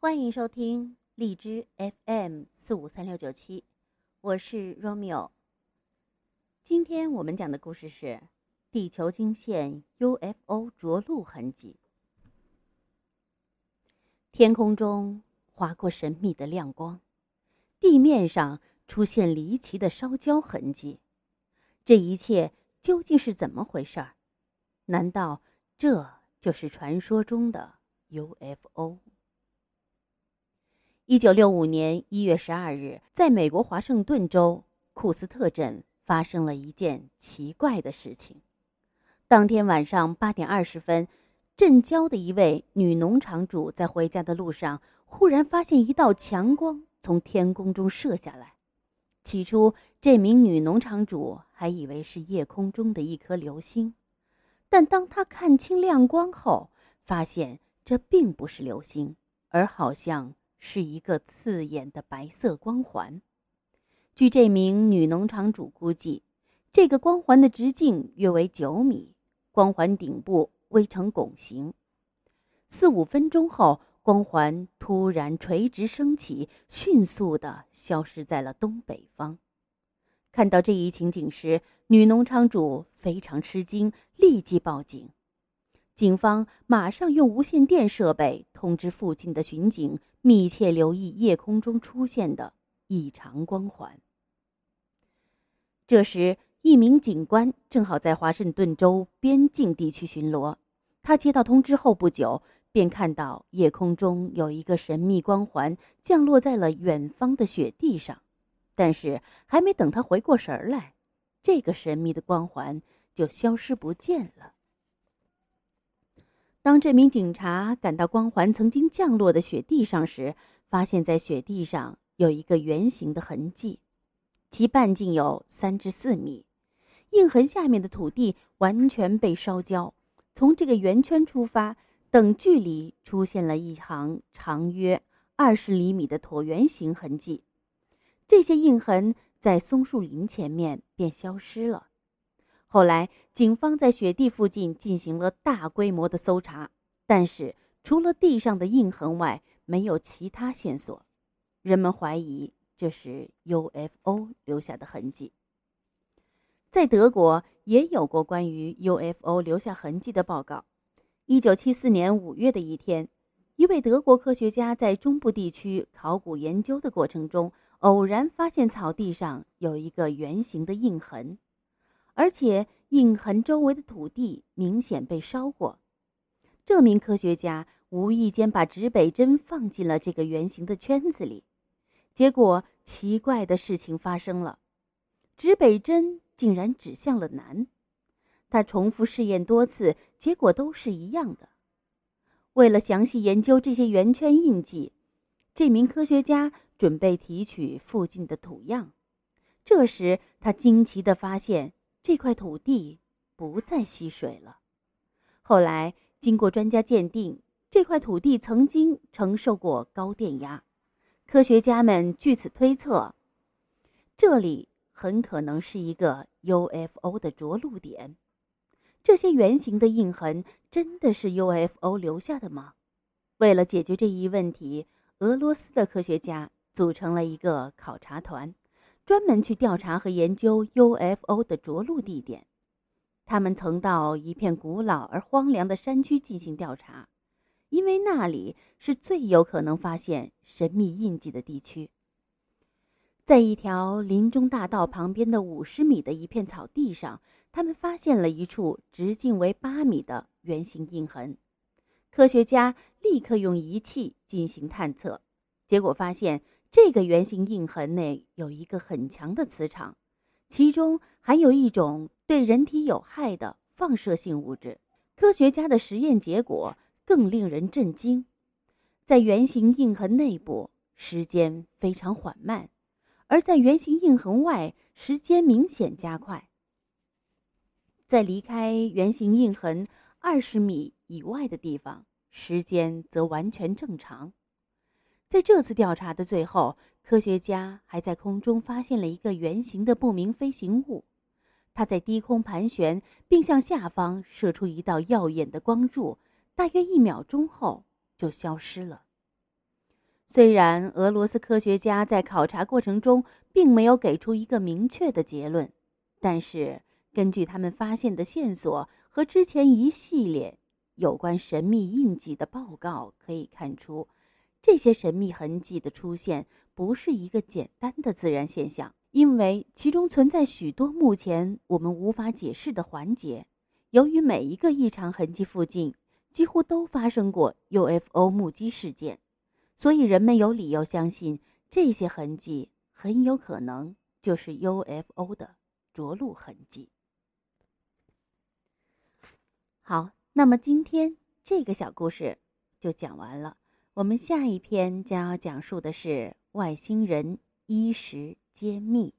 欢迎收听荔枝 FM 四五三六九七，我是 Romeo。今天我们讲的故事是地球经线 UFO 着陆痕迹。天空中划过神秘的亮光，地面上出现离奇的烧焦痕迹。这一切究竟是怎么回事儿？难道这就是传说中的 UFO？一九六五年一月十二日，在美国华盛顿州库斯特镇发生了一件奇怪的事情。当天晚上八点二十分，镇郊的一位女农场主在回家的路上，忽然发现一道强光从天空中射下来。起初，这名女农场主还以为是夜空中的一颗流星，但当她看清亮光后，发现这并不是流星，而好像……是一个刺眼的白色光环。据这名女农场主估计，这个光环的直径约为九米，光环顶部微呈拱形。四五分钟后，光环突然垂直升起，迅速地消失在了东北方。看到这一情景时，女农场主非常吃惊，立即报警。警方马上用无线电设备通知附近的巡警，密切留意夜空中出现的 异常光环。这时，一名警官正好在华盛顿州边境地区巡逻。他接到通知后不久，便看到夜空中有一个神秘光环降落在了远方的雪地上。但是，还没等他回过神来，这个神秘的光环就消失不见了。当这名警察赶到光环曾经降落的雪地上时，发现在雪地上有一个圆形的痕迹，其半径有三至四米。印痕下面的土地完全被烧焦。从这个圆圈出发，等距离出现了一行长约二十厘米的椭圆形痕迹。这些印痕在松树林前面便消失了。后来，警方在雪地附近进行了大规模的搜查，但是除了地上的印痕外，没有其他线索。人们怀疑这是 UFO 留下的痕迹。在德国也有过关于 UFO 留下痕迹的报告。一九七四年五月的一天，一位德国科学家在中部地区考古研究的过程中，偶然发现草地上有一个圆形的印痕。而且印痕周围的土地明显被烧过，这名科学家无意间把指北针放进了这个圆形的圈子里，结果奇怪的事情发生了，指北针竟然指向了南。他重复试验多次，结果都是一样的。为了详细研究这些圆圈印记，这名科学家准备提取附近的土样。这时，他惊奇地发现。这块土地不再吸水了。后来经过专家鉴定，这块土地曾经承受过高电压。科学家们据此推测，这里很可能是一个 UFO 的着陆点。这些圆形的印痕真的是 UFO 留下的吗？为了解决这一问题，俄罗斯的科学家组成了一个考察团。专门去调查和研究 UFO 的着陆地点。他们曾到一片古老而荒凉的山区进行调查，因为那里是最有可能发现神秘印记的地区。在一条林中大道旁边的五十米的一片草地上，他们发现了一处直径为八米的圆形印痕。科学家立刻用仪器进行探测，结果发现。这个圆形印痕内有一个很强的磁场，其中含有一种对人体有害的放射性物质。科学家的实验结果更令人震惊，在圆形印痕内部，时间非常缓慢；而在圆形印痕外，时间明显加快。在离开圆形印痕二十米以外的地方，时间则完全正常。在这次调查的最后，科学家还在空中发现了一个圆形的不明飞行物，它在低空盘旋，并向下方射出一道耀眼的光柱，大约一秒钟后就消失了。虽然俄罗斯科学家在考察过程中并没有给出一个明确的结论，但是根据他们发现的线索和之前一系列有关神秘印记的报告可以看出，这些神秘痕迹的出现不是一个简单的自然现象，因为其中存在许多目前我们无法解释的环节。由于每一个异常痕迹附近几乎都发生过 UFO 目击事件，所以人们有理由相信这些痕迹很有可能就是 UFO 的着陆痕迹。好，那么今天这个小故事就讲完了。我们下一篇将要讲述的是外星人衣食揭秘。